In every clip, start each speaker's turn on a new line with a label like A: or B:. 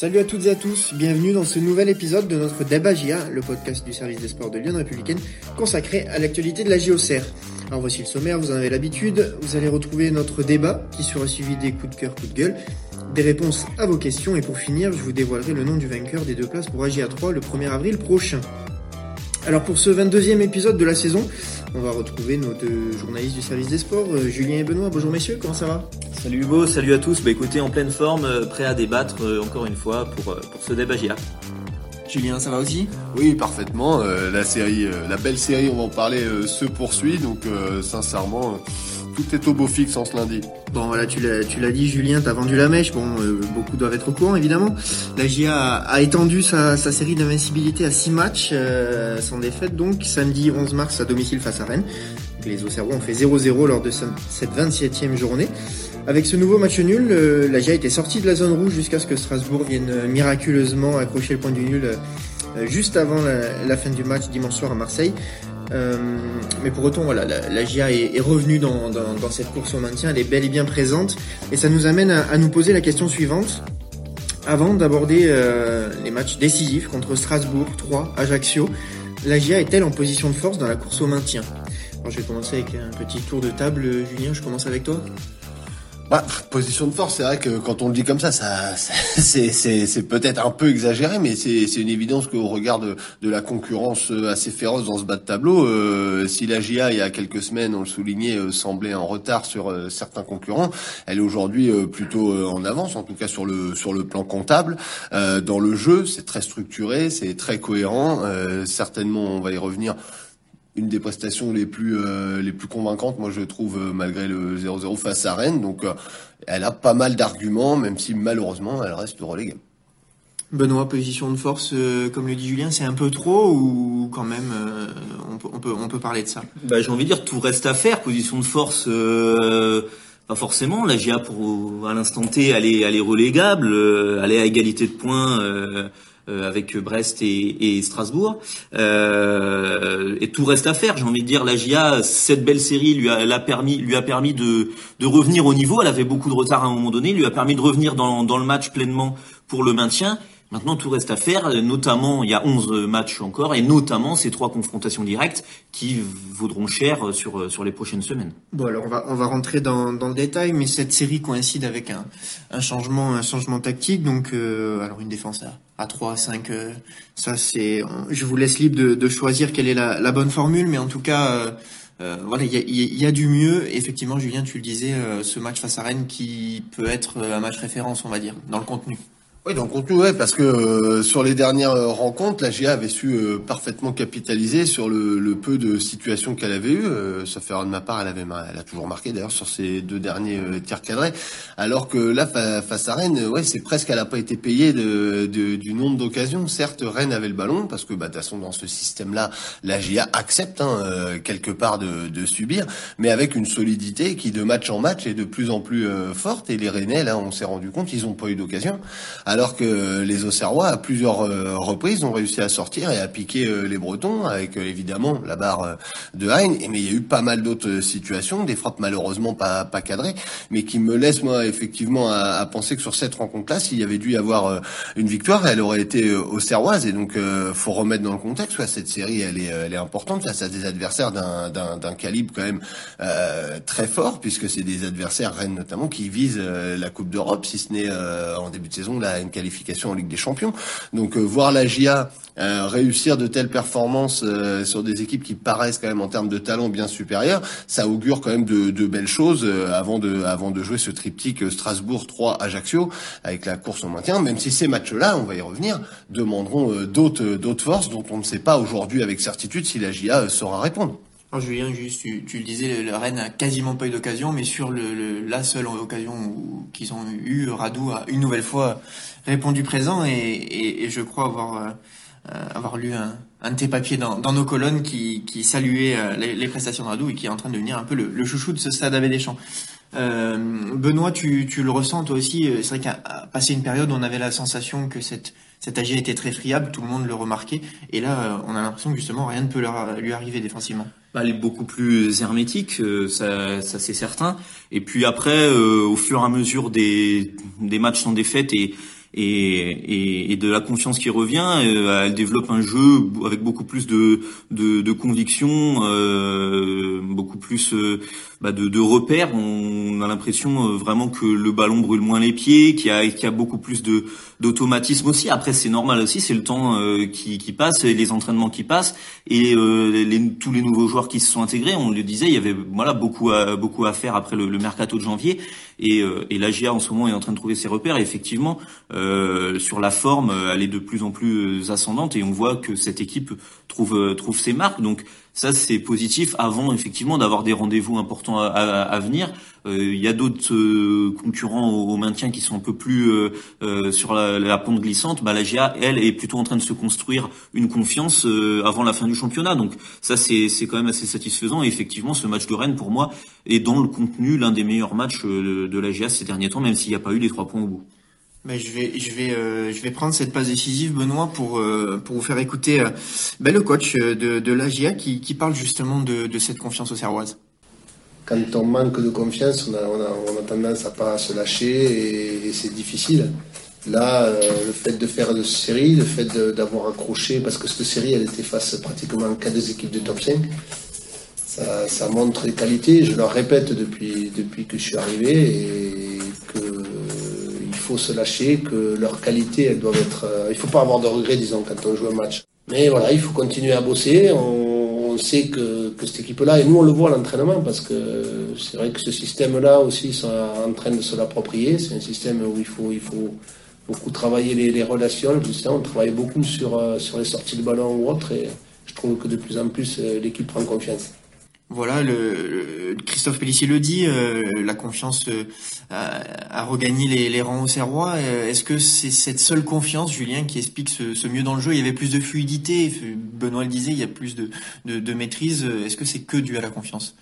A: Salut à toutes et à tous, bienvenue dans ce nouvel épisode de notre Débat le podcast du service des sports de Lyon Républicaine, consacré à l'actualité de la JOCR. Alors voici le sommaire, vous en avez l'habitude, vous allez retrouver notre débat qui sera suivi des coups de cœur, coups de gueule, des réponses à vos questions et pour finir, je vous dévoilerai le nom du vainqueur des deux places pour AGA 3 le 1er avril prochain. Alors pour ce 22e épisode de la saison, on va retrouver nos deux journalistes du service des sports, euh, Julien et Benoît. Bonjour messieurs, comment ça va?
B: Salut Hugo, salut à tous. Bah écoutez, en pleine forme, euh, prêt à débattre euh, encore une fois pour, pour ce débat GIA.
A: Julien, ça va aussi?
C: Oui, parfaitement. la série, la belle série, on va en parler, se poursuit. Donc sincèrement, tout est au beau fixe en ce lundi.
A: Bon voilà, tu l'as, dit Julien, t'as vendu la mèche. Bon, euh, beaucoup doivent être au courant évidemment. La GIA a, étendu sa, série d'invincibilité à 6 matchs euh, sans défaite donc samedi 11 mars à domicile face à Rennes. Les Auxerrois ont fait 0-0 lors de cette 27e journée. Avec ce nouveau match nul, euh, la GIA était sortie de la zone rouge jusqu'à ce que Strasbourg vienne miraculeusement accrocher le point du nul juste avant la, fin du match dimanche soir à Marseille. Euh, mais pour autant, voilà, la, GIA est, revenue dans, cette course au maintien, elle est bel et bien présente, et ça nous amène à, nous poser la question suivante. Avant d'aborder euh, les matchs décisifs contre Strasbourg, 3, Ajaccio, la GIA est-elle en position de force dans la course au maintien? Alors, Je vais commencer avec un petit tour de table. Julien, je commence avec toi.
C: Bah, position de force, c'est vrai que quand on le dit comme ça, ça, c'est peut-être un peu exagéré, mais c'est une évidence qu'au regard de, la concurrence euh, assez féroce dans ce bas de tableau, euh, si la GIA il y a quelques semaines, on le soulignait, euh, semblait en retard sur certains concurrents, elle est aujourd'hui plutôt en avance, en tout cas sur le sur le plan comptable. dans le jeu, c'est très structuré, c'est très cohérent. certainement, on va y revenir une des prestations les plus euh, les plus convaincantes, moi je trouve euh, malgré le 0-0 face à Rennes. Donc euh, elle a pas mal d'arguments, même si malheureusement elle reste reléguée.
A: Benoît, position de force, comme le dit Julien, c'est un peu trop ou quand même on, peut, on, peut, on peut parler de ça?
B: Bah, J'ai envie de dire tout reste à faire. Position de force, pas forcément. La GIA pour à l'instant T, elle est, elle est relégable, elle est à égalité de points euh, avec Brest et, et Strasbourg. Euh, et tout reste à faire. J'ai envie de dire, la GIA, cette belle série lui a, a permis, lui a permis de, de revenir au niveau. Elle avait beaucoup de retard à un moment donné, lui a permis de revenir dans, dans le match pleinement pour le maintien. Maintenant, tout reste à faire, notamment, il y a 11 matchs encore, et notamment ces trois confrontations directes qui vaudront cher sur, sur les prochaines semaines.
A: Bon, alors on va, on va rentrer dans, dans le détail, mais cette série coïncide avec un, un changement, un changement tactique, donc euh, alors une défense à, à 3, 5, euh, ça c'est, je vous laisse libre de, de choisir quelle est la, la, bonne formule, mais en tout cas, euh, euh voilà, il y a, y a, du mieux. Effectivement, Julien, tu le disais, ce match face à Rennes qui peut être un match référence, on va dire, dans le contenu.
C: Oui, le contenu, ouais, parce que euh, sur les dernières euh, rencontres, la GA avait su euh, parfaitement capitaliser sur le, le peu de situations qu'elle avait eues. ça fait de ma part, elle avait, elle a toujours marqué d'ailleurs sur ses deux derniers tirs cadrés. Alors que là, face à Rennes, ouais, c'est presque, elle n'a pas été payée de, de, du nombre d'occasions. Certes, Rennes avait le ballon parce que, bah, de toute façon, dans ce système-là, la GA accepte hein, quelque part de, de, subir, mais avec une solidité qui de match en match est de plus en plus forte. Et les Rennais, là, on s'est rendu compte, ils n'ont pas eu d'occasion que les Auxerrois, à plusieurs euh, reprises, ont réussi à sortir et à piquer euh, les Bretons, avec euh, évidemment la barre de Hein. Mais il y a eu pas mal d'autres situations, des frappes malheureusement pas, pas cadrées, mais qui me laissent moi effectivement à, penser que sur cette rencontre-là, s'il y avait dû y avoir une victoire, elle aurait été auxerroise. Et donc, faut remettre dans le contexte. cette série, elle est, elle est importante face à des adversaires d'un calibre quand même très fort, puisque c'est des adversaires Rennes notamment qui visent la Coupe d'Europe, si ce n'est en début de saison la qualification en Ligue des Champions. Donc euh, voir la GIA euh, réussir de telles performances euh, sur des équipes qui paraissent quand même en termes de talent bien supérieurs, ça augure quand même de, belles choses avant de avant de jouer ce triptyque Strasbourg 3 Ajaccio avec la course au maintien. Même si ces matchs-là, on va y revenir, demanderont d'autres d'autres forces dont on ne sait pas aujourd'hui avec certitude si la GIA saura répondre.
A: Alors Julien, juste, tu, le disais, le, Rennes a quasiment pas eu d'occasion, mais sur le, la seule occasion qu'ils ont eu, Radou a une nouvelle fois répondu présent et, je crois avoir euh, avoir lu un, un de tes papiers dans, dans nos colonnes qui, qui saluait euh, les, prestations de Radou et qui est en train de devenir un peu le, chouchou de ce stade avec des champs. Euh, Benoît, tu, tu le ressens toi aussi. C'est vrai qu'à passé une période, on avait la sensation que cette cette AG était très friable, tout le monde le remarquait, et là, on a l'impression que justement rien ne peut lui arriver défensivement.
B: Bah, elle est beaucoup plus hermétique, euh, ça, ça c'est certain. Et puis après, euh, au fur et à mesure des, des matchs sans défaite et, et, et, de la confiance qui revient. Euh, elle développe un jeu avec beaucoup plus de, de, de conviction, euh, beaucoup plus euh, bah de, de, repères. On a l'impression vraiment que le ballon brûle moins les pieds, qu'il y a, qu'il y a beaucoup plus de d'automatisme aussi. Après, c'est normal aussi, c'est le temps qui, qui passe, les entraînements qui passent et les, tous les nouveaux joueurs qui se sont intégrés. On le disait, il y avait voilà beaucoup à, beaucoup à faire après le, le mercato de janvier et, et l'AGIA en ce moment est en train de trouver ses repères. Et effectivement, euh, sur la forme, elle est de plus en plus ascendante et on voit que cette équipe trouve trouve ses marques. Donc ça c'est positif avant effectivement d'avoir des rendez-vous importants à, venir. Euh, il y a d'autres euh, concurrents au, maintien qui sont un peu plus sur la, la, pente glissante. Bah, la GA, elle, est plutôt en train de se construire une confiance avant la fin du championnat. Donc ça c'est quand même assez satisfaisant. Et effectivement, ce match de Rennes pour moi est dans le contenu l'un des meilleurs matchs de, de la GA ces derniers temps, même s'il n'y a pas eu les trois points au bout.
A: Vais, euh, je vais prendre cette passe décisive, Benoît, pour euh, vous faire écouter euh, ben, le coach de, de l'AGIA qui, parle justement de, cette confiance aux Serroises.
D: Quand on manque de confiance, on a, tendance à pas se lâcher et, c'est difficile. Là, le fait de faire de série, le fait d'avoir accroché, parce que cette série, elle était face pratiquement qu'à des équipes de top 5, ça, ça montre les qualités. Je le répète depuis, depuis que je suis arrivé et que faut se lâcher, que leur qualité, elles doivent être. Euh, il faut pas avoir de regrets, disons, quand on joue un match. Mais voilà, il faut continuer à bosser. On, sait que, que cette équipe-là, et nous on le voit à l'entraînement, parce que c'est vrai que ce système-là aussi sont en train de se l'approprier. C'est un système où il faut, il faut beaucoup travailler les, les relations. On travaille beaucoup sur, euh, sur les sorties de ballon ou autre, et je trouve que de plus en plus euh, l'équipe prend confiance.
A: Voilà, le, Christophe Pellissier le dit, euh, la confiance euh, a, regagné les, rangs au Serrois. Euh, est-ce que c'est cette seule confiance, Julien, qui explique ce, mieux dans le jeu? Il y avait plus de fluidité, Benoît le disait, il y a plus de, de, de maîtrise. Est-ce que c'est que dû à la confiance?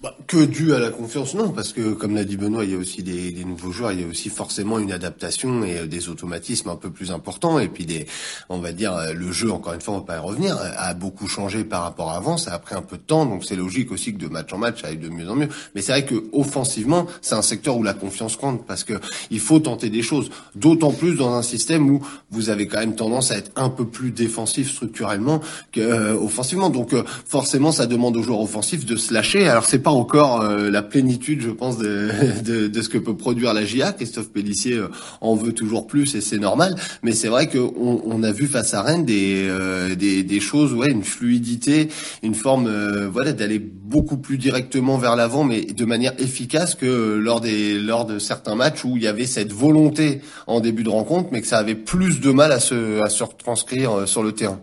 C: Bah, que dû à la confiance, non, parce que comme l'a dit Benoît, il y a aussi des, des, nouveaux joueurs, il y a aussi forcément une adaptation et euh, des automatismes un peu plus importants, et puis des, on va dire, euh, le jeu, encore une fois, on va pas y revenir, a beaucoup changé par rapport à avant, ça a pris un peu de temps, donc c'est logique aussi que de match en match, ça aille de mieux en mieux. Mais c'est vrai que offensivement, c'est un secteur où la confiance compte, parce que il faut tenter des choses, d'autant plus dans un système où vous avez quand même tendance à être un peu plus défensif structurellement que euh, offensivement. Donc forcément, ça demande aux joueurs offensifs de se lâcher. Alors c'est encore euh, la plénitude, je pense, de, ce que peut produire la GIA. Christophe Pellissier euh, en veut toujours plus et c'est normal. Mais c'est vrai qu'on on a vu face à Rennes des, euh, des, des, choses, ouais, une fluidité, une forme, voilà, d'aller beaucoup plus directement vers l'avant, mais de manière efficace que lors des lors de certains matchs où il y avait cette volonté en début de rencontre, mais que ça avait plus de mal à se à se retranscrire sur le terrain.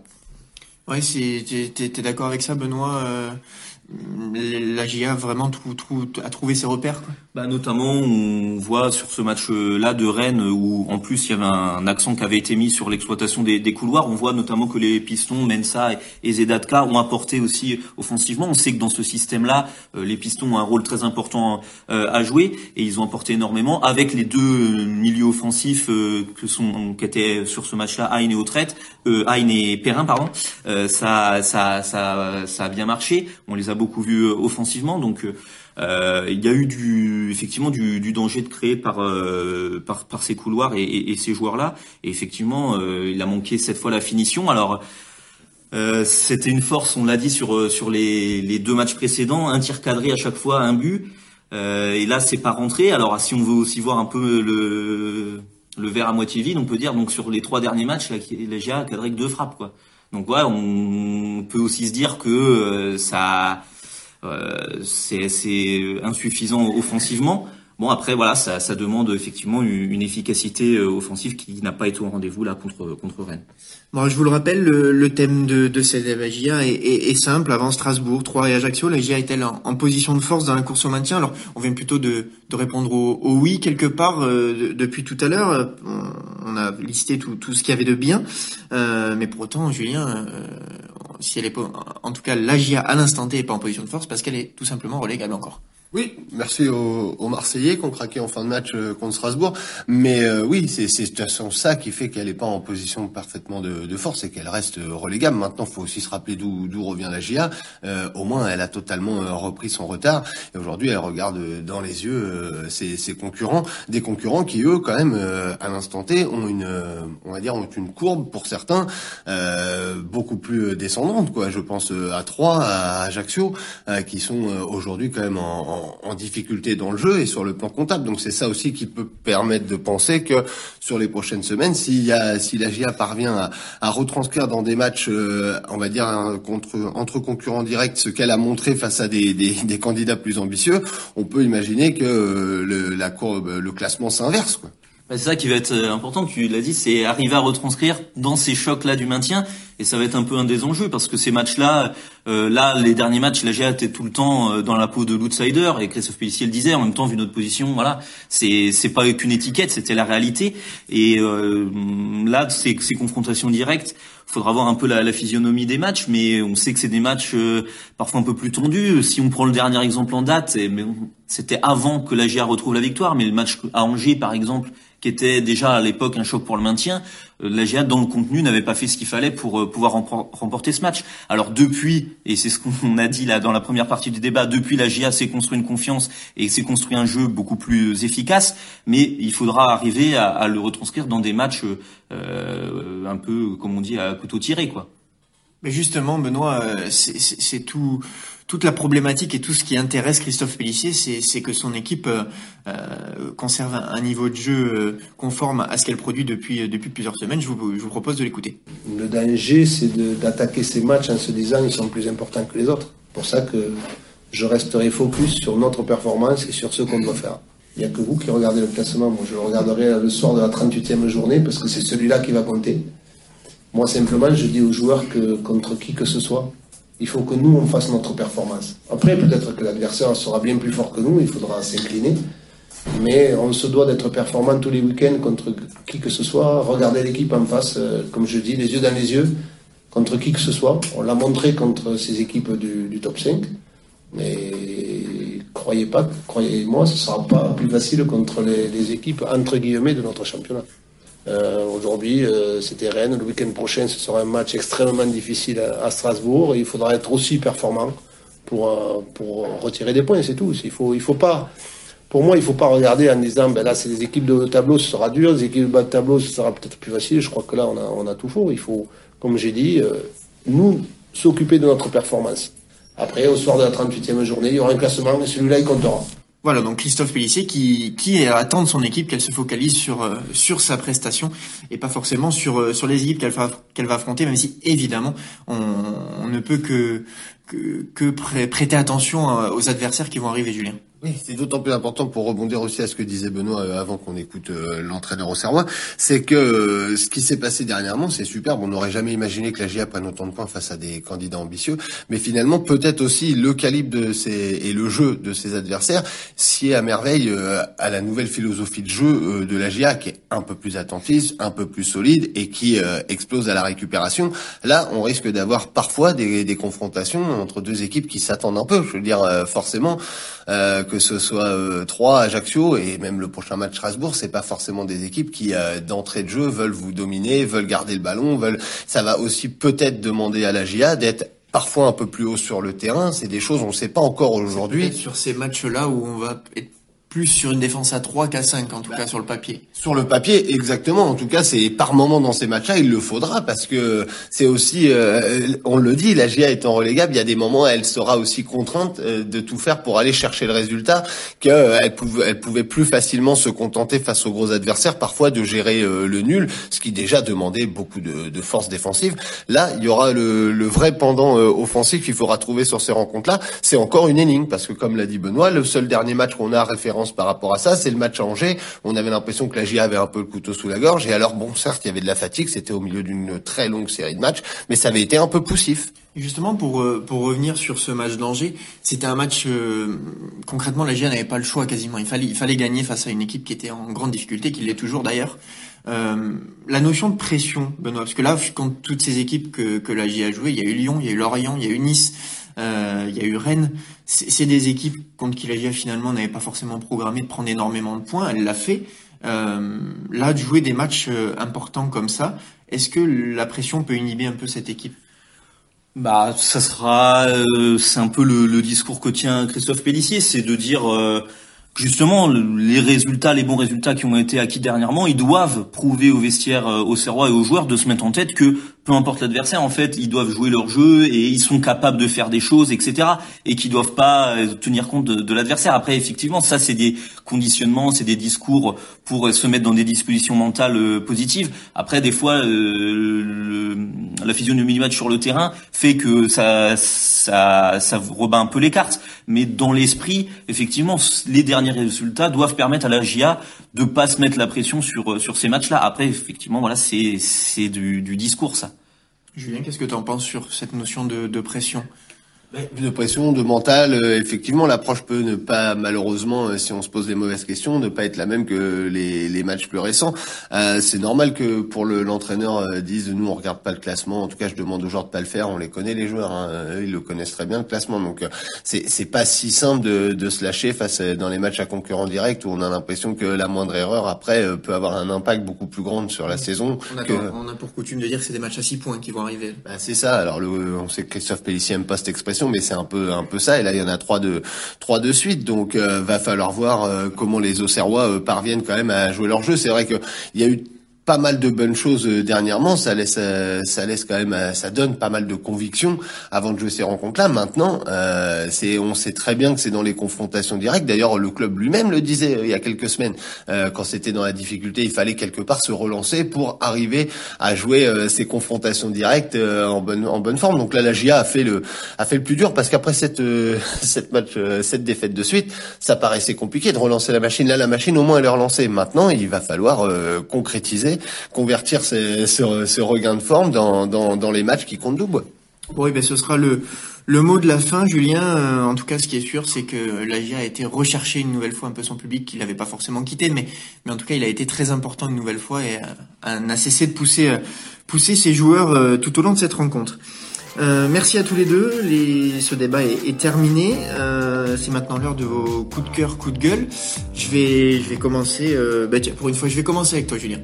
A: Ouais, c'est t'es d'accord avec ça, Benoît la GIA vraiment tout, a trouvé ses repères quoi?
B: Bah notamment on voit sur ce match là de Rennes où en plus il y avait un accent qui avait été mis sur l'exploitation des, couloirs. On voit notamment que les pistons Mensa et Zedatka ont apporté aussi offensivement. On sait que dans ce système là euh, les pistons ont un rôle très important euh, à jouer et ils ont apporté énormément avec les deux milieux offensifs euh, que sont qui étaient sur ce match là Aine et Autrette Aine et Perrin pardon. Ça, ça ça ça a bien marché. On les a beaucoup vu euh, offensivement. Donc euh, il y a eu effectivement du, danger de créer par, euh, par, ces couloirs et, ces joueurs-là. Et effectivement, il a manqué cette fois la finition. Alors c'était une force, on l'a dit sur sur les, deux matchs précédents, un tir cadré à chaque fois, un but. et là, c'est pas rentré. Alors si on veut aussi voir un peu le le verre à moitié vide, on peut dire donc sur les trois derniers matchs, la, la GA a cadré que deux frappes quoi. Donc ouais, on peut aussi se dire que euh, ça euh, c'est insuffisant offensivement. Bon après voilà, ça, ça demande effectivement une, efficacité euh, offensive qui n'a pas été au rendez-vous là contre contre Rennes.
A: Bon, je vous le rappelle, le, thème de, de cette GIA est, est, simple. Avant Strasbourg, 3 et Ajaccio, la GIA est-elle en, position de force dans la course au maintien? Alors, on vient plutôt de, de répondre au, oui quelque part euh, depuis tout à l'heure. On, a listé tout, tout ce qu'il y avait de bien, euh, mais pour autant, Julien, si elle est en tout cas, la GIA à l'instant T est pas en position de force parce qu'elle est tout simplement relégable encore.
C: Oui, merci aux, Marseillais qui ont craqué en fin de match euh, contre Strasbourg. Mais euh, oui, c'est de toute façon ça qui fait qu'elle n'est pas en position parfaitement de, de force et qu'elle reste relégable. Maintenant, faut aussi se rappeler d'où revient la GIA. Euh, au moins, elle a totalement repris son retard et aujourd'hui, elle regarde dans les yeux ses, ses, concurrents, des concurrents qui eux, quand même, à l'instant T, ont une, on va dire, ont une courbe pour certains beaucoup plus descendante. Quoi, je pense à Troyes, à Ajaccio, qui sont aujourd'hui quand même en, difficulté dans le jeu et sur le plan comptable. Donc c'est ça aussi qui peut permettre de penser que sur les prochaines semaines, a, si la GIA parvient à, à retranscrire dans des matchs, euh, on va dire contre entre concurrents directs, ce qu'elle a montré face à des, des, des, candidats plus ambitieux, on peut imaginer que euh, le, la courbe, le classement s'inverse.
B: Bah, c'est ça qui va être euh, important, tu l'as dit, c'est arriver à retranscrire dans ces chocs-là du maintien, et ça va être un peu un des enjeux, parce que ces matchs-là, euh, là, les derniers matchs, la GA était tout le temps euh, dans la peau de l'outsider, et Christophe Pellissier le disait, en même temps, vu notre position, voilà, c'est c'est pas qu'une étiquette, c'était la réalité, et là, ces, ces confrontations directes, faudra voir un peu la, la, physionomie des matchs, mais on sait que c'est des matchs parfois un peu plus tendus. Si on prend le dernier exemple en date, c'était avant que la GA retrouve la victoire, mais le match à Angers, par exemple, qui était déjà à l'époque un choc pour le maintien, euh, la GIA dans le contenu n'avait pas fait ce qu'il fallait pour euh, pouvoir remporter ce match. Alors depuis, et c'est ce qu'on a dit là dans la première partie du débat, depuis la GIA s'est construit une confiance et s'est construit un jeu beaucoup plus efficace, mais il faudra arriver à, le retranscrire dans des matchs euh, un peu, comme on dit, à couteau tiré, quoi.
A: Mais justement, Benoît, c'est tout toute la problématique et tout ce qui intéresse Christophe Pellissier, c'est que son équipe euh, euh, conserve un, niveau de jeu euh, conforme à ce qu'elle produit depuis, plusieurs semaines. Je vous, propose de l'écouter.
D: Le danger, c'est d'attaquer ces matchs en se disant qu'ils sont plus importants que les autres. pour ça que je resterai focus sur notre performance et sur ce qu'on doit faire. Il n'y a que vous qui regardez le classement. Moi, je le regarderai le soir de la 38e journée parce que c'est celui-là qui va compter. Moi, simplement, je dis aux joueurs que contre qui que ce soit, il faut que nous, on fasse notre performance. Après, peut-être que l'adversaire sera bien plus fort que nous, il faudra s'incliner. Mais on se doit d'être performant tous les week-ends contre qui que ce soit. Regardez l'équipe en face, euh, comme je dis, les yeux dans les yeux, contre qui que ce soit. On l'a montré contre ces équipes du, top 5. Mais croyez pas, croyez-moi, ce ne sera pas plus facile contre les équipes entre guillemets de notre championnat. Euh, aujourd'hui, euh, c'était Rennes. Le week-end prochain, ce sera un match extrêmement difficile à, Strasbourg. il faudra être aussi performant pour, euh, pour retirer des points, c'est tout. Il faut, il faut pas, pour moi, il ne faut pas regarder en disant, ben là, c'est des équipes de tableau, ce sera dur. Des équipes de bas de tableau, ce sera peut-être plus facile. Je crois que là, on a, on a tout faux. Il faut, comme j'ai dit, nous s'occuper de notre performance. Après, au soir de la 38e journée, il y aura un classement et celui-là, il comptera.
A: Voilà, donc Christophe Pellissier qui, qui attend de son équipe qu'elle se focalise sur, euh, sur sa prestation et pas forcément sur, euh, sur les équipes qu'elle va, qu'elle va affronter, même si évidemment on, ne peut que, que, que prêter attention euh, aux adversaires qui vont arriver, Julien.
C: Oui, c'est d'autant plus important pour rebondir aussi à ce que disait Benoît euh, avant qu'on écoute euh, l'entraîneur au Serrois, c'est que euh, ce qui s'est passé dernièrement, c'est superbe. On n'aurait jamais imaginé que la GIA prenne autant de points face à des candidats ambitieux, mais finalement peut-être aussi le calibre de ces et le jeu de ses adversaires sied à merveille à la nouvelle philosophie de jeu de la GIA qui est un peu plus attentiste, un peu plus solide et qui explose à la récupération. Là, on risque d'avoir parfois des, des confrontations entre deux équipes qui s'attendent un peu. Je veux dire forcément que ce soit euh, Troyes, Ajaccio et même le prochain match Strasbourg, c'est pas forcément des équipes qui euh, d'entrée de jeu veulent vous dominer, veulent garder le ballon, veulent. Ça va aussi peut-être demander à la GIA d'être parfois un peu plus haut sur le terrain. C'est des choses on ne sait pas encore aujourd'hui.
A: Sur ces matchs-là où on va plus sur une défense à 3 qu'à 5, en tout cas sur le papier.
C: Sur le papier, exactement. En tout cas, c'est par moment dans ces matchs-là, il le faudra parce que c'est aussi, euh, on le dit, la GIA étant relégable, il y a des moments, elle sera aussi contrainte euh, de tout faire pour aller chercher le résultat, qu'elle pouvait, elle pouvait plus facilement se contenter face aux gros adversaires, parfois de gérer euh, le nul, ce qui déjà demandait beaucoup de, de force défensive. Là, il y aura le, le vrai pendant offensif qu'il faudra trouver sur ces rencontres-là. C'est encore une énigme parce que, comme l'a dit Benoît, le seul dernier match qu'on a référence par rapport à ça, c'est le match Angers. On avait l'impression que la GIA avait un peu le couteau sous la gorge. Et alors, bon, certes, il y avait de la fatigue, c'était au milieu d'une très longue série de matchs, mais ça avait été un peu poussif.
A: Justement, pour, euh, pour revenir sur ce match d'Angers, c'était un match, euh, concrètement, la GIA n'avait pas le choix quasiment. Il fallait, il fallait gagner face à une équipe qui était en grande difficulté, qui l'est toujours d'ailleurs. Euh, la notion de pression, Benoît, parce que là, quand toutes ces équipes que, que la GIA a joué, il y a eu Lyon, il y a eu Lorient, il y a eu Nice, il y a eu Rennes. C'est des équipes contre qui la GIA finalement n'avait pas forcément programmé de prendre énormément de points. Elle l'a fait. là, de jouer des matchs importants comme ça, est-ce que la pression peut inhiber un peu cette équipe?
B: Bah, ça sera, c'est un peu le, discours que tient Christophe Pellissier, c'est de dire justement les résultats, les bons résultats qui ont été acquis dernièrement, ils doivent prouver au vestiaire, euh, aux Serrois et aux joueurs de se mettre en tête que peu importe l'adversaire, en fait, ils doivent jouer leur jeu et ils sont capables de faire des choses, etc. Et qui doivent pas euh, tenir compte de, l'adversaire. Après, effectivement, ça, c'est des conditionnements, c'est des discours pour se mettre dans des dispositions mentales euh, positives. Après, des fois, le, la physionomie du sur le terrain fait que ça, ça, ça rebat un peu les cartes. Mais dans l'esprit, effectivement, les derniers résultats doivent permettre à la GIA de pas se mettre la pression sur euh, sur ces matchs-là. Après, effectivement, voilà, c'est c'est du, du discours ça.
A: Julien, qu'est-ce que tu en penses sur cette notion de, de pression?
C: De pression, de mental, euh, effectivement, l'approche peut ne pas, malheureusement, euh, si on se pose des mauvaises questions, ne pas être la même que les, les matchs plus récents. Euh, c'est normal que pour l'entraîneur dise, nous, on regarde pas le classement. En tout cas, je demande aux joueurs de pas le faire. On les connaît, les joueurs. Hein. Eux, ils le connaissent très bien le classement. Donc, c'est c'est pas si simple de, de se lâcher face dans les matchs à concurrents directs où on a l'impression que la moindre erreur après peut avoir un impact beaucoup plus grand sur la saison.
A: On a, on a pour coutume de dire que c'est des matchs à six points qui vont arriver.
C: Bah, c'est ça. Alors, le, on sait que Christophe Pellissier aime pas cette expression mais c'est un peu un peu ça. Et là, il y en a trois de trois de suite, donc euh, va falloir voir euh, comment les Auxerrois euh, parviennent quand même à jouer leur jeu. C'est vrai que il y a eu pas mal de bonnes choses euh, dernièrement. Ça laisse, euh, ça laisse quand même, euh, ça donne pas mal de convictions avant de jouer ces rencontres-là. Maintenant, euh, c'est, on sait très bien que c'est dans les confrontations directes. D'ailleurs, le club lui-même le disait il y a quelques semaines, euh, quand c'était dans la difficulté, il fallait quelque part se relancer pour arriver à jouer ces confrontations directes en bonne, en bonne forme. Donc là, la GIA a fait le, a fait le plus dur parce qu'après cette, cette match, cette défaite de suite, ça paraissait compliqué de relancer la machine. Là, la machine, au moins, elle est relancée. Maintenant, il va falloir concrétiser convertir ce, regain de forme dans, les matchs qui comptent double.
A: Oui, ben ce sera le, mot de la fin, Julien. Euh, en tout cas, ce qui est sûr, c'est que l'AGIA a été recherché une nouvelle fois un peu son public qu'il n'avait pas forcément quitté, mais, en tout cas, il a été très important une nouvelle fois et euh, n'a cessé de pousser, euh, ses joueurs tout au long de cette rencontre. merci à tous les deux. Ce débat est, terminé. c'est maintenant l'heure de vos coups de cœur, coups de gueule. Je vais, commencer. Ben, pour une fois, je vais commencer avec toi, Julien.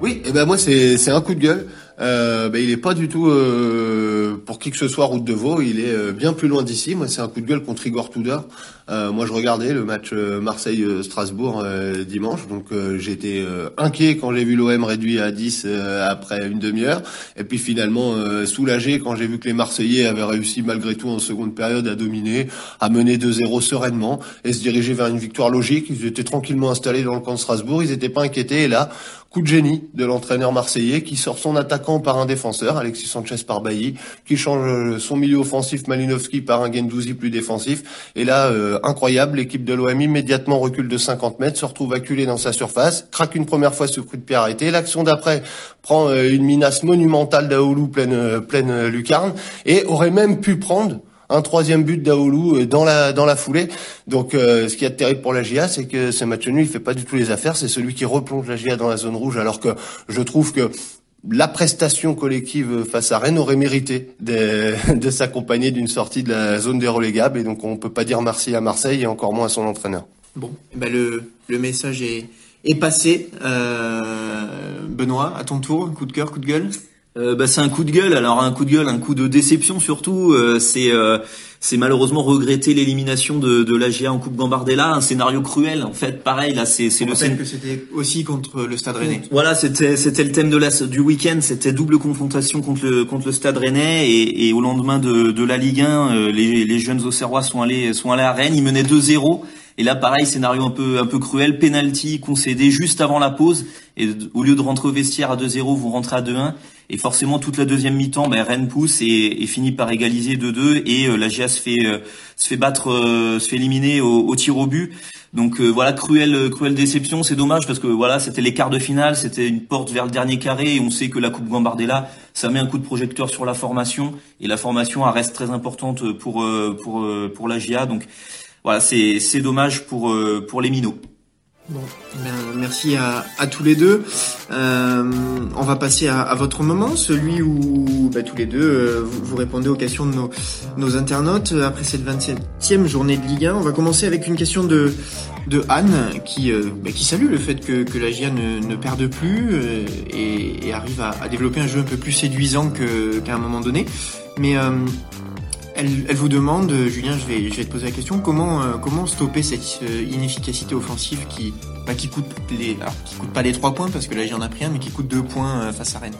C: Oui, et eh ben moi c'est c'est un coup de gueule. Euh, ben il est pas du tout euh, pour qui que ce soit route de Vaud. Il est euh, bien plus loin d'ici. Moi c'est un coup de gueule contre Igor Tudor. Euh, moi je regardais le match Marseille-Strasbourg dimanche, donc j'étais inquiet quand j'ai vu l'OM réduit à 10 après une demi-heure, et puis finalement soulagé quand j'ai vu que les Marseillais avaient réussi malgré tout en seconde période à dominer, à mener 2-0 sereinement et se diriger vers une victoire logique. Ils étaient tranquillement installés dans le camp de Strasbourg. Ils n'étaient pas inquiétés. Et là, Coup de génie de l'entraîneur marseillais qui sort son par un défenseur, Alexis Sanchez par Bailly, qui change son milieu offensif Malinowski par un Gendouzi plus défensif. Et là, euh, incroyable, l'équipe de l'OM immédiatement recule de 50 mètres, se retrouve acculée dans sa surface, craque une première fois ce coup de pied arrêté. L'action d'après prend euh, une menace monumentale d'Aoulou pleine, euh, pleine lucarne et aurait même pu prendre un troisième but d'Aoulou euh, dans la dans la foulée. Donc euh, ce qui est terrible pour la GIA, c'est que ce match nul, il fait pas du tout les affaires. C'est celui qui replonge la GIA dans la zone rouge, alors que je trouve que la prestation collective face à Rennes aurait mérité de, de s'accompagner d'une sortie de la zone des relégables. Et donc on peut pas dire merci à Marseille et encore moins à son entraîneur.
A: Bon, eh ben le, le message est, est passé. Euh, Benoît, à ton tour, coup de cœur, coup de gueule?
B: Euh, bah, c'est un coup de gueule. Alors un coup de gueule, un coup de déception surtout. Euh, c'est euh, c'est malheureusement regretter l'élimination de, de l'AGA en Coupe Gambardella, un scénario cruel. En fait, pareil là, c'est c'est
A: le scène que c'était aussi contre le Stade Rennais.
B: Voilà, c'était c'était le thème de la du week-end. C'était double confrontation contre le contre le Stade Rennais et, et au lendemain de, de la Ligue 1, les, les jeunes Auxerrois sont allés sont allés à Rennes. Ils menaient 2-0. Et là, pareil, scénario un peu un peu cruel, penalty concédé juste avant la pause. Et au lieu de rentrer au vestiaire à 2-0, vous rentrez à 2-1. Et forcément, toute la deuxième mi-temps, ben, Rennes pousse et, et, finit par égaliser 2-2 et euh, la GIA se fait euh, se fait battre, euh, se fait éliminer au, tir au but. Donc voilà, cruelle cruelle déception. C'est dommage parce que voilà, c'était les quarts de finale, c'était une porte vers le dernier carré et on sait que la Coupe Gambardella, ça met un coup de projecteur sur la formation et la formation reste très importante pour pour pour la GIA. Donc voilà, c'est dommage pour pour les minots.
A: Bon, ben, merci à, à, tous les deux. Euh, on va passer à, votre moment, celui où ben, tous les deux euh, vous, répondez aux questions de nos, nos internautes après cette 27e journée de Ligue 1. On va commencer avec une question de, de Anne qui, euh, ben, qui salue le fait que, que la GIA ne, ne perde plus euh, et, et, arrive à, à, développer un jeu un peu plus séduisant qu'à un moment donné. Mais elle, vous demande, Julien, je vais, te poser la question, comment, euh, comment stopper cette euh, inefficacité offensive qui, bah, qui coûte pas les trois points parce que là j'en a pris un, mais qui coûte deux points euh, face à Rennes?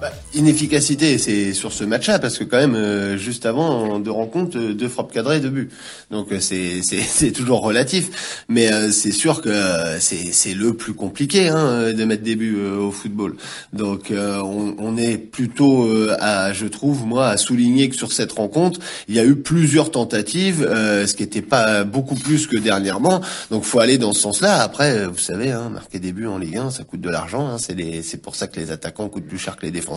C: Bah, inefficacité, c'est sur ce match-là, parce que quand même, euh, juste avant, de rencontre, euh, deux frappes cadrées, deux buts. Donc euh, c'est c'est toujours relatif, mais euh, c'est sûr que c'est c'est le plus compliqué hein, de mettre des buts au football. Donc on, on, est plutôt à, je trouve moi, à souligner que sur cette rencontre, il y a eu plusieurs tentatives, ce qui n'était pas beaucoup plus que dernièrement. Donc faut aller dans ce sens-là. Après, vous savez, hein, marquer des buts en Ligue 1, ça coûte de l'argent. Hein, c'est c'est pour ça que les attaquants coûtent plus cher que les défenseurs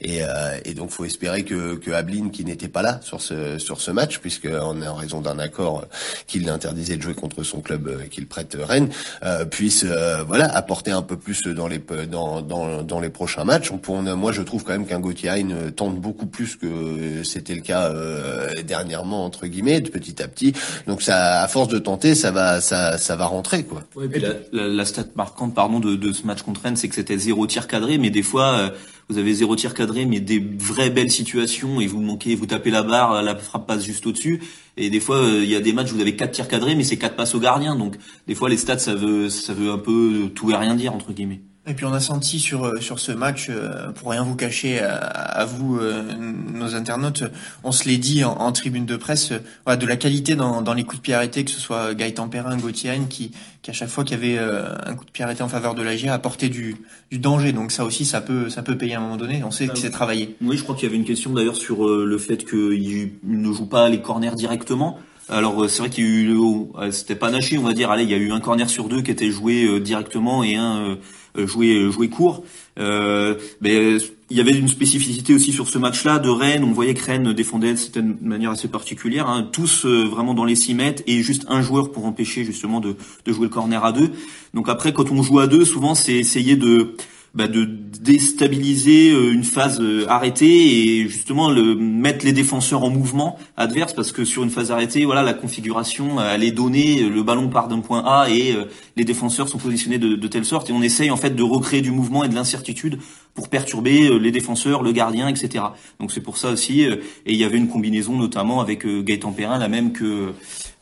C: et, euh, et donc faut espérer que, que Ablin, qui n'était pas là sur ce sur ce match, puisque en, en raison d'un accord qui l'interdisait de jouer contre son club et qu'il prête Rennes, euh, puisse euh, voilà apporter un peu plus dans les dans dans, dans les prochains matchs. On, on moi je trouve quand même qu'un Gauthier tente beaucoup plus que c'était le cas euh, dernièrement entre guillemets, de petit à petit. Donc ça, à force de tenter, ça va ça ça va rentrer quoi.
B: Ouais, et la, la, la, stat marquante pardon de, de ce match contre Rennes, c'est que c'était zéro tir cadré, mais des fois euh, vous avez zéro tir cadré, mais des vraies belles situations et vous manquez, vous tapez la barre, la frappe passe juste au-dessus. Et des fois, euh, il y a des matchs où vous avez quatre tirs cadrés, mais c'est quatre passes au gardien. Donc, des fois, les stats, ça veut, ça veut un peu tout et rien dire entre guillemets.
A: Et puis on a senti sur euh, sur ce match, euh, pour rien vous cacher à, à vous, nos internautes, on se l'est dit en, en, tribune de presse, voilà, de la qualité dans, dans les coups de pied arrêtés, que ce soit Gaëtan Perrin, Gauthier qui, qui à chaque fois qu'il y avait un coup de pied arrêté en faveur de l'AGA apportait du, du danger. Donc ça aussi, ça peut ça peut payer à un moment donné. On sait ah, que c'est travaillé.
B: Oui, je crois qu'il y avait une question d'ailleurs sur le fait qu'il ne joue pas les corners directement. Alors c'est vrai qu'il y a eu, c'était pas naché, on va dire. Allez, il y a eu un corner sur deux qui était joué directement et un euh, jouer euh, jouer court. Euh, mais il y avait une spécificité aussi sur ce match-là de Rennes. On voyait que Rennes défendait de manière assez particulière, hein, tous vraiment dans les 6 mètres et juste un joueur pour empêcher justement de, de jouer le corner à deux. Donc après, quand on joue à deux, souvent c'est essayer de bah, de déstabiliser euh, une phase euh, arrêtée et justement le, mettre les défenseurs en mouvement adverse parce que sur une phase arrêtée, voilà, la configuration elle est donnée, le ballon part d'un point A et euh, les défenseurs sont positionnés de, de, telle sorte et on essaye en fait de recréer du mouvement et de l'incertitude pour perturber les défenseurs, le gardien, etc. Donc c'est pour ça aussi et il y avait une combinaison notamment avec Gaëtan Perrin, la même que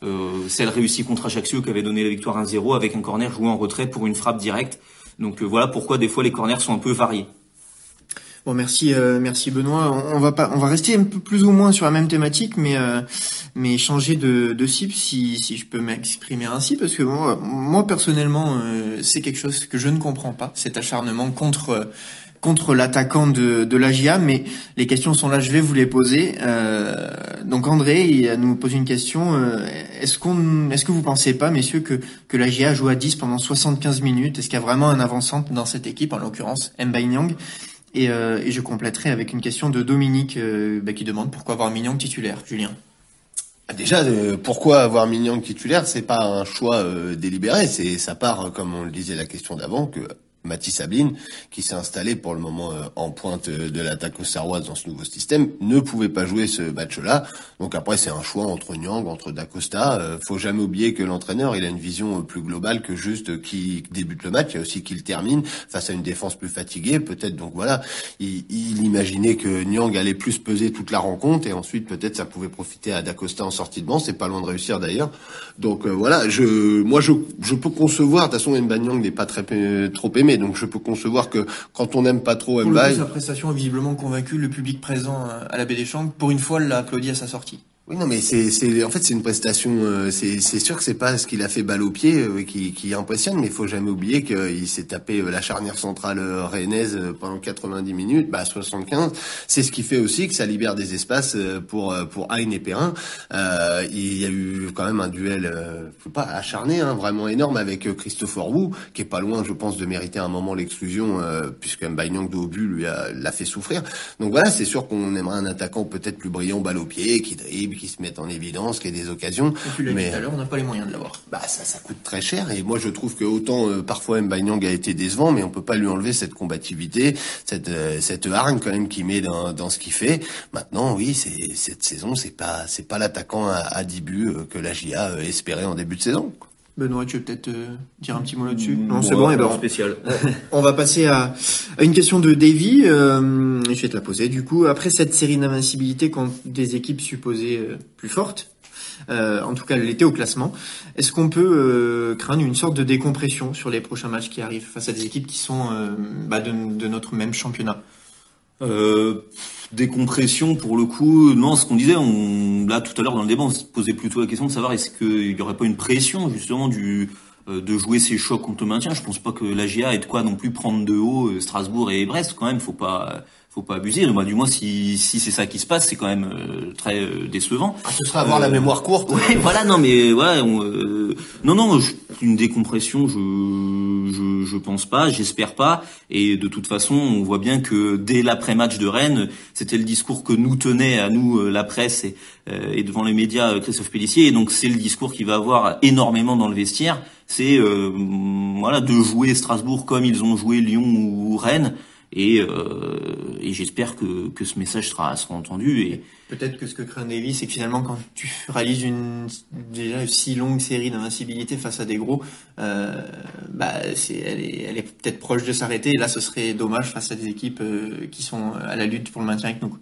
B: euh, celle réussie contre Ajaccio qui avait donné la victoire 1-0 avec un corner joué en retrait pour une frappe directe. Donc euh, voilà pourquoi des fois les corners sont un peu variés.
A: Bon, merci, euh, merci Benoît. On, va pas, on va rester un peu plus ou moins sur la même thématique, mais euh, mais changer de, de cible si, si je peux m'exprimer ainsi, parce que moi, moi personnellement, c'est quelque chose que je ne comprends pas, cet acharnement contre contre l'attaquant de, de l'AGIA, mais les questions sont là, je vais vous les poser. Euh, donc André il nous pose une question, euh, est-ce qu'on, est-ce que vous pensez pas, messieurs, que, que l'AGIA joue à 10 pendant 75 minutes? Est-ce qu'il y a vraiment un avançant dans cette équipe, en l'occurrence Nyang et, euh, et je compléterai avec une question de Dominique euh, bah, qui demande pourquoi avoir Mignon titulaire, Julien?
C: Ah, déjà, euh, pourquoi avoir Mignon titulaire? C'est pas un choix euh, délibéré, c'est ça part, comme on le disait la question d'avant, que Mathis Ablin, qui s'est installé pour le moment euh, en pointe de l'attaque auxerroise dans ce nouveau système, ne pouvait pas jouer ce match-là. Donc après, c'est un choix entre Nyang, entre Dacosta. Euh, faut jamais oublier que l'entraîneur, il a une vision euh, plus globale que juste qui débute le match. Il y a aussi qui le termine face à une défense plus fatiguée. Peut-être donc voilà, il, il, imaginait que Nyang allait plus peser toute la rencontre et ensuite peut-être ça pouvait profiter à Dacosta en sortie de banc. C'est pas loin de réussir d'ailleurs. Donc euh, voilà, je, moi je, je peux concevoir. De toute façon, Mbanyang n'est pas très trop aimé donc je peux concevoir que quand on n'aime pas trop
A: Mbaye... Sa prestation a visiblement convaincu le public présent à la Baie des Champs. Pour une fois, l'a applaudi à sa sortie.
C: Oui, non, mais c'est, en fait, c'est une prestation. Euh, c'est, sûr que c'est pas ce qu'il a fait balle au pied euh, qui, qui impressionne, mais il faut jamais oublier qu'il s'est tapé euh, la charnière centrale rennaise pendant 90 minutes, bah 75. C'est ce qui fait aussi que ça libère des espaces pour pour Hein et Perrin. Euh, il y a eu quand même un duel, euh, faut pas acharné, hein, vraiment énorme avec Christopher Wu, qui est pas loin, je pense, de mériter un moment l'exclusion, euh, puisque au but lui l'a fait souffrir. Donc voilà, c'est sûr qu'on aimerait un attaquant peut-être plus brillant balle au pied, qui dribble qui se mettent en évidence, qu'il y ait des occasions.
A: tu l'as
C: mais
A: dit tout à l'heure, on n'a pas les moyens de l'avoir.
C: bah ça, ça coûte très cher. Et moi, je trouve que autant euh, parfois Mbanyang a été décevant, mais on peut pas lui enlever cette combativité, cette euh, cette hargne quand même qu'il met dans dans ce qu'il fait. Maintenant, oui, c'est cette saison, c'est pas c'est pas l'attaquant à, à 10 buts euh, que la GIA euh, espérait en début de saison.
A: Benoît, tu veux peut-être euh, dire un petit mot là-dessus
B: Mm,
A: Non, c'est
B: ouais,
A: bon. Et ben,
B: spécial.
A: on va passer à, à une question de Davy. Euh, je vais te la poser. Du coup, après cette série d'invincibilité contre des équipes supposées euh, plus fortes, euh, en tout cas l'été au classement, est-ce qu'on peut euh, craindre une sorte de décompression sur les prochains matchs qui arrivent face à des équipes qui sont euh, bah, de, de notre même championnat?
B: Euh, décompression pour le coup, non, ce qu'on disait, on, là tout à l'heure dans le débat, on se posait plutôt la question de savoir est-ce qu'il n'y aurait pas une pression justement du euh, de jouer ces chocs contre maintien. Je pense pas que la GA ait de quoi non plus prendre de haut euh, Strasbourg et Brest quand même. Faut pas faut pas abuser. Moi, du moins, si si c'est ça qui se passe, c'est quand même euh, très euh, décevant.
C: Ah, ce sera avoir la mémoire courte.
B: Ouais, voilà, non, mais ouais, on, euh, non, non, je- une décompression, je, je, je pense pas, j'espère pas. Et de toute façon, on voit bien que dès l'après-match de Rennes, c'était le discours que nous tenait à nous euh, la presse et, euh, et devant les médias euh, Christophe Pellissier. Et donc, c'est le discours qui va avoir énormément dans le vestiaire. C'est euh, voilà de jouer Strasbourg comme ils ont joué Lyon ou Rennes. Et, euh, et j'espère que, que ce message sera, sera entendu. Et,
A: Peut-être que ce que craint Davy, c'est que finalement, quand tu réalises une déjà une si longue série d'invincibilité face à des gros, euh, bah, c'est, elle est, elle est peut-être proche de s'arrêter. Et là, ce serait dommage face à des équipes euh, qui sont à la lutte pour le maintien avec nous.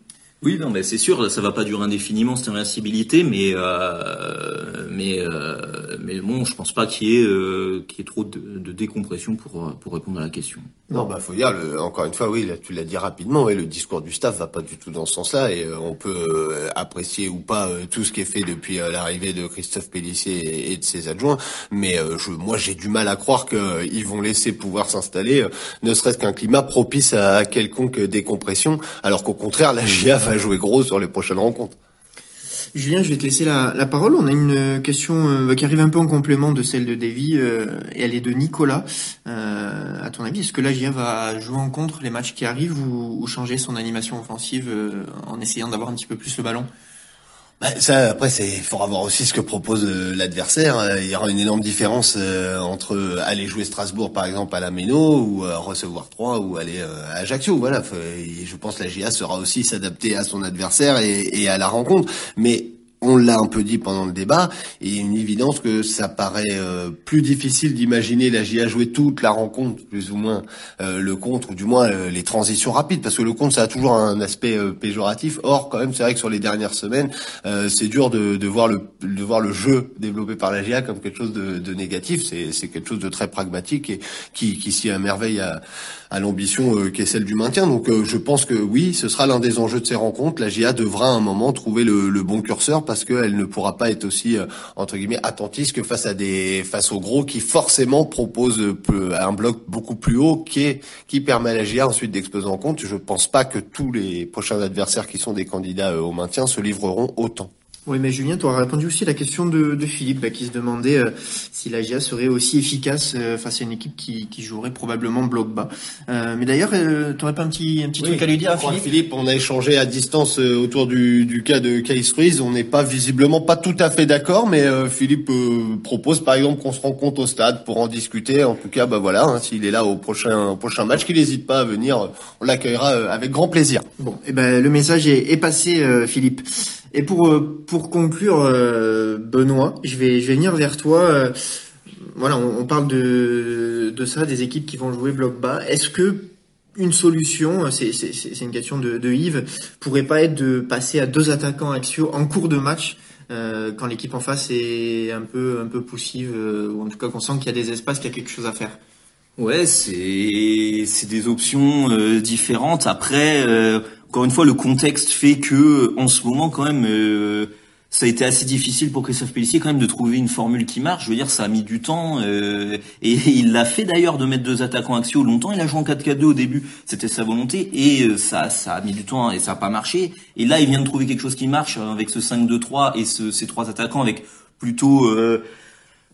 B: Oui, non, mais c'est sûr, ça va pas durer indéfiniment cette invincibilité, mais euh, mais euh, mais bon, je pense pas qu'il y ait euh, qu'il y ait trop de, de décompression pour pour répondre à la question.
C: Non, bah faut dire, le- encore une fois, oui, là, tu l'as dit rapidement, oui, le discours du staff va pas du tout dans ce sens-là, et euh, on peut euh, apprécier ou pas euh, tout ce qui est fait depuis euh, l'arrivée de Christophe Pellissier et, et de ses adjoints, mais euh, je, moi j'ai du mal à croire qu'ils vont laisser pouvoir s'installer, euh, ne serait-ce qu'un climat propice à, à quelconque décompression, alors qu'au contraire, la GIA va jouer gros sur les prochaines rencontres.
A: Julien, je vais te laisser la, parole. On a une question euh, qui arrive un peu en complément de celle de Davy, euh, et elle est de Nicolas. Euh, à ton avis, est-ce que la GIA va jouer en contre les matchs qui arrivent ou, ou changer son animation offensive euh, en essayant d'avoir un petit peu plus le ballon?
C: Bah, ça, après, c'est, il faudra voir aussi ce que propose euh, l'adversaire. Euh, Il y aura une énorme différence euh, entre euh, aller jouer Strasbourg, par exemple, à la Méno, ou euh, recevoir 3 ou aller à Ajaccio. Voilà. Faut- je pense que la GA sera aussi s'adapter à son adversaire et, et à la rencontre. Mais on l'a un peu dit pendant le débat, et il a une évidence que ça paraît euh, plus difficile d'imaginer la GIA jouer toute la rencontre, plus ou moins euh, le contre, ou du moins euh, les transitions rapides, parce que le contre ça a toujours un aspect euh, péjoratif. Or, quand même, c'est vrai que sur les dernières semaines, euh, c'est dur de, de voir le de voir le jeu développé par la GIA comme quelque chose de, de négatif. C'est quelque chose de très pragmatique et qui qui s'y merveille à à l'ambition euh, qui est celle du maintien. Donc je pense que oui, ce sera l'un des enjeux de ces rencontres. La GIA devra à un moment trouver le, le bon curseur qu'elle ne pourra pas être aussi euh, entre guillemets attentiste que face à des face aux gros qui forcément proposent euh, un bloc beaucoup plus haut qui permet à la GIA ensuite d'exploser en compte. Je pense pas que tous les prochains adversaires qui sont des candidats euh, au maintien se livreront autant.
A: Oui, mais Julien, tu auras répondu aussi à la question de, de Philippe, bah, qui se demandait euh, si la GIA serait aussi efficace euh, face à une équipe qui, qui jouerait probablement bloc bas. Euh, mais d'ailleurs, euh, tu pas un petit, un petit truc à lui dire à Philippe?
C: Philippe, on a échangé à distance euh, autour du, du cas de Case Freeze. On n'est pas visiblement pas tout à fait d'accord, mais euh, Philippe euh, propose par exemple qu'on se rencontre au stade pour en discuter. En tout cas, bah voilà, hein, s'il est là au prochain au prochain match, qu'il n'hésite pas à venir, on l'accueillera euh, avec grand plaisir.
A: Bon, eh ben, le message est, est passé, euh, Philippe. Et pour euh, pour conclure, euh, Benoît, je vais je vais venir vers toi. euh, voilà, on, on parle de de ça, des équipes qui vont jouer bloc bas. Est-ce que une solution, c'est c'est une question de, de Yves, pourrait pas être de passer à deux attaquants axiaux en cours de match euh, quand l'équipe en face est un peu un peu poussive euh, ou en tout cas qu'on sent qu'il y a des espaces, qu'il y a quelque chose à faire?
B: Ouais, c'est c'est des options euh, différentes. Après, encore une fois, le contexte fait que en ce moment, quand même, euh, ça a été assez difficile pour Christophe Pellissier quand même de trouver une formule qui marche. Je veux dire, ça a mis du temps euh, et il l'a fait d'ailleurs de mettre deux attaquants axiaux longtemps. Il a joué en 4-4-2 au début, c'était sa volonté et euh, ça ça a mis du temps et ça a pas marché. Et là, il vient de trouver quelque chose qui marche euh, avec ce 5-2-3 et ce, ces trois attaquants avec plutôt euh,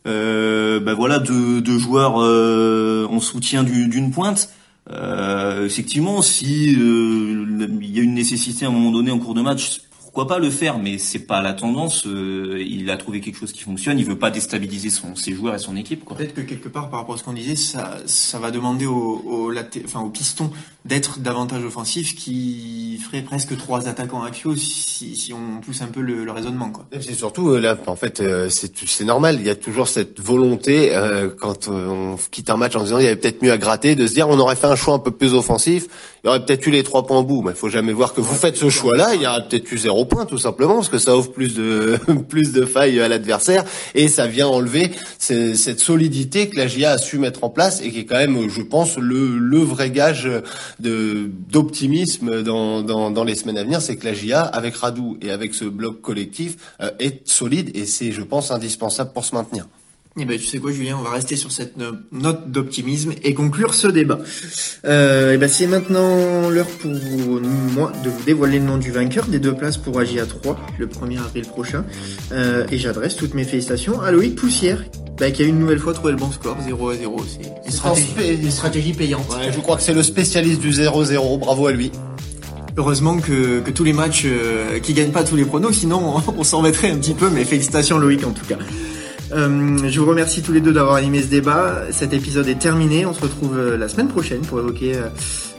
B: euh, ben voilà deux, deux joueurs euh, en soutien du- d'une pointe. Euh, effectivement, si euh, il y a une nécessité à un moment donné en cours de match, pourquoi pas le faire, mais c'est pas la tendance. Euh, il a trouvé quelque chose qui fonctionne. Il veut pas déstabiliser son, ses joueurs et son équipe. Quoi.
A: Peut-être que quelque part, par rapport à ce qu'on disait, ça, ça va demander au, au, enfin, au piston d'être davantage offensif, qui ferait presque trois attaquants axiaux si, si on pousse un peu le, le raisonnement. Quoi.
C: C'est surtout là, en fait, c'est, c'est normal. Il y a toujours cette volonté quand on quitte un match en disant il y avait peut-être mieux à gratter, de se dire on aurait fait un choix un peu plus offensif. Il y aurait peut-être eu les trois points au bout, mais il faut jamais voir que vous faites ce choix-là. Il y aura peut-être eu zéro point tout simplement parce que ça offre plus de plus de failles à l'adversaire et ça vient enlever cette solidité que la GIA a su mettre en place et qui est quand même, je pense, le, vrai gage d'optimisme dans, dans, dans les semaines à venir, c'est que la GIA avec Radou et avec ce bloc collectif euh, est solide et c'est, je pense, indispensable pour se maintenir.
A: Eh ben, tu sais quoi, Julien, on va rester sur cette note d'optimisme et conclure ce débat. Euh, eh ben, c'est maintenant l'heure pour moi de vous dévoiler le nom du vainqueur des deux places pour AGA 3 le 1er avril prochain. Euh, et j'adresse toutes mes félicitations à Loïc Poussière, bah, qui a une nouvelle fois trouvé le bon score, 0 à 0. C'est une stratégie, stratégie payante.
C: je crois que c'est le spécialiste du 0-0, bravo à lui.
A: Heureusement que, que tous les matchs euh, qui gagnent pas tous les pronos, sinon on, on s'en mettrait un petit peu, mais félicitations Loïc en tout cas. Euh, je vous remercie tous les deux d'avoir animé ce débat. Cet épisode est terminé. On se retrouve euh, la semaine prochaine pour évoquer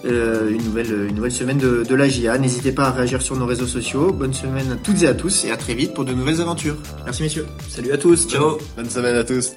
A: euh, une, nouvelle, une nouvelle semaine de, de la GIA. N'hésitez pas à réagir sur nos réseaux sociaux. Bonne semaine à toutes et à tous et à très vite pour de nouvelles aventures. Merci messieurs.
B: Salut à tous. Ciao.
C: Bonne semaine à tous.